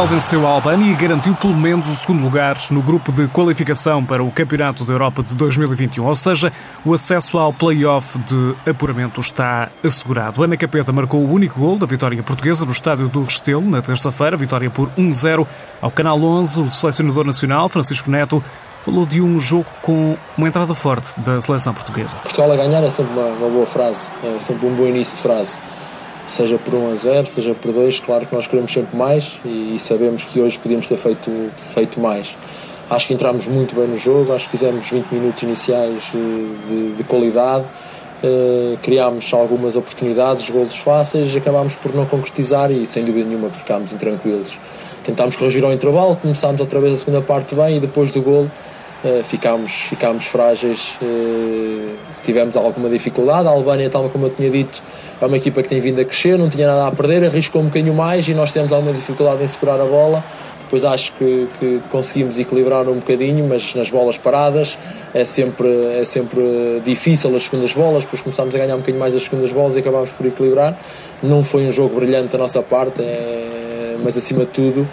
Portugal venceu a Albânia e garantiu pelo menos o segundo lugar no grupo de qualificação para o Campeonato da Europa de 2021, ou seja, o acesso ao play-off de apuramento está assegurado. Ana Capeta marcou o único gol da vitória portuguesa no estádio do Restelo na terça-feira, vitória por 1-0 ao Canal 11. O selecionador nacional, Francisco Neto, falou de um jogo com uma entrada forte da seleção portuguesa. Portugal a ganhar é sempre uma, uma boa frase, é sempre um bom início de frase seja por 1 a 0, seja por 2, claro que nós queremos sempre mais e, sabemos que hoje podíamos ter feito, feito mais. Acho que entramos muito bem no jogo, acho que fizemos 20 minutos iniciais eh, de, de qualidade, uh, criámos algumas oportunidades, golos fáceis, acabámos por não concretizar e sem dúvida nenhuma ficámos intranquilos. Tentámos corrigir ao intervalo, começámos outra vez a segunda parte bem e depois do golo uh, ficámos, ficámos frágeis, uh, tivemos alguma dificuldade. A Albânia, tal como eu tinha dito, é uma equipa que tem vindo a crescer, não tinha nada a perder, arriscou um bocadinho mais e nós temos alguma dificuldade em segurar a bola. Depois acho que, que, conseguimos equilibrar um bocadinho, mas nas bolas paradas é sempre, é sempre difícil as segundas bolas, depois começámos a ganhar um bocadinho mais as segundas bolas e acabámos por equilibrar. Não foi um jogo brilhante da nossa parte, é, mas acima de tudo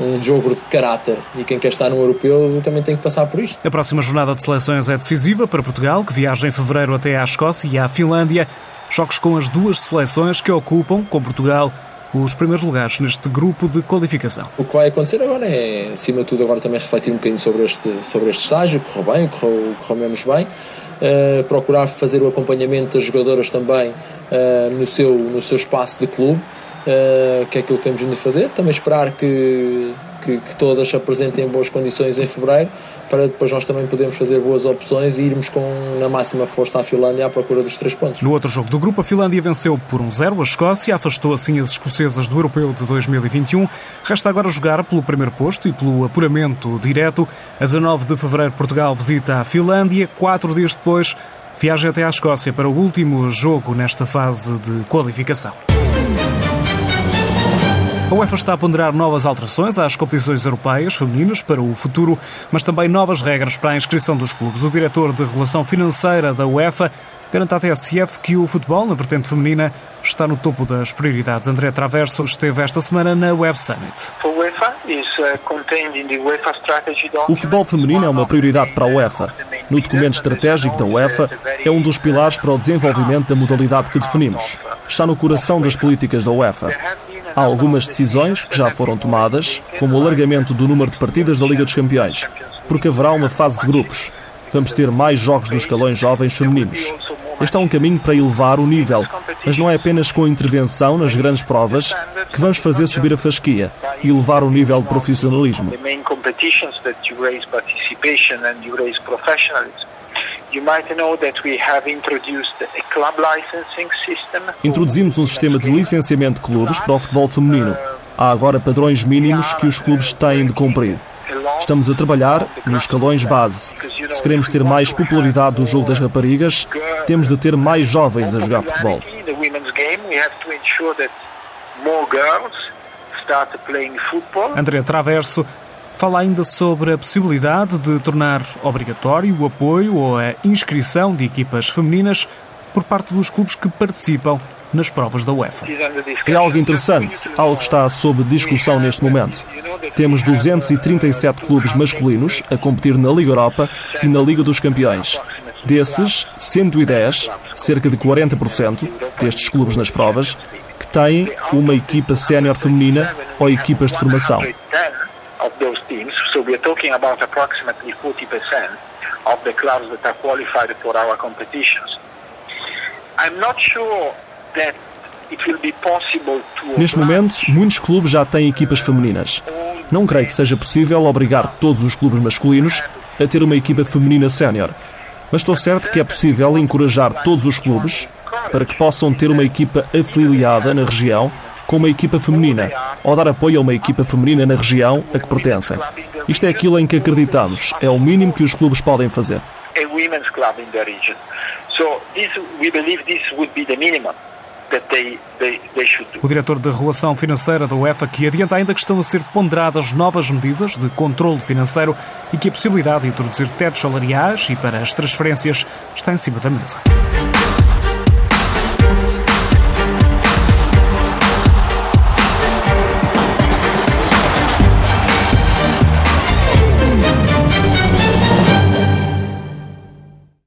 um jogo de caráter e quem quer estar no europeu também tem que passar por isto. A próxima jornada de seleções é decisiva para Portugal, que viaja em fevereiro até à Escócia e à Finlândia. Jogos com as duas seleções que ocupam, com Portugal, os primeiros lugares neste grupo de qualificação. O que vai acontecer agora é, acima de tudo, agora também refletir um bocadinho sobre este, sobre este estágio, correu bem, correu, correu menos bem, uh, procurar fazer o acompanhamento das jogadoras também uh, no, seu, no seu espaço de clube, uh, que é aquilo que temos vindo a fazer, também esperar que que, que todas se apresentem em boas condições em fevereiro, para depois nós também podermos fazer boas opções e irmos com na máxima força à Finlândia à procura dos três pontos. No outro jogo do grupo, a Finlândia venceu por 1-0 um a Escócia, afastou assim as escocesas do Europeu de 2021. Resta agora jogar pelo primeiro posto e pelo apuramento direto. A 19 de fevereiro, Portugal visita a Finlândia. Quatro dias depois, viaja até à Escócia para o último jogo nesta fase de qualificação. A UEFA está a ponderar novas alterações às competições europeias femininas para o futuro, mas também novas regras para a inscrição dos clubes. O diretor de Relação Financeira da UEFA garante à TSF que o futebol, na vertente feminina, está no topo das prioridades. André Traverso esteve esta semana na Web Summit. Uh, o futebol feminino é uma prioridade para a UEFA. No documento estratégico da UEFA, é um dos pilares para o desenvolvimento da modalidade que definimos. Está no coração das políticas da UEFA. Há algumas decisões que já foram tomadas, como o alargamento do número de partidas da Liga dos Campeões, porque haverá uma fase de grupos. Vamos ter mais jogos dos escalões jovens femininos. Este é um caminho para elevar o nível, mas não é apenas com a intervenção nas grandes provas que vamos fazer subir a fasquia e elevar o nível de profissionalismo. Introduzimos um sistema de licenciamento de clubes para o futebol feminino. Há agora padrões mínimos que os clubes têm de cumprir. Estamos a trabalhar nos escalões base. Se queremos ter mais popularidade do jogo das raparigas, temos de ter mais jovens a jogar futebol. André Traverso Fala ainda sobre a possibilidade de tornar obrigatório o apoio ou a inscrição de equipas femininas por parte dos clubes que participam nas provas da UEFA. É algo interessante, algo que está sob discussão neste momento. Temos 237 clubes masculinos a competir na Liga Europa e na Liga dos Campeões. Desses, 110, cerca de 40% destes clubes nas provas, que têm uma equipa sénior feminina ou equipas de formação we are talking about approximately 40% of the clubs that are qualified for our competitions. I'm not sure that Neste momento, muitos clubes já têm equipas femininas. Não creio que seja possível obrigar todos os clubes masculinos a ter uma equipa feminina sénior. Mas estou certo que é possível encorajar todos os clubes para que possam ter uma equipa afiliada na região com uma equipa feminina ou dar apoio a uma equipa feminina na região a que pertencem. Isto é aquilo em que acreditamos, é o mínimo que os clubes podem fazer. O diretor da Relação Financeira da UEFA que adianta ainda que estão a ser ponderadas novas medidas de controle financeiro e que a possibilidade de introduzir tetos salariais e para as transferências está em cima da mesa.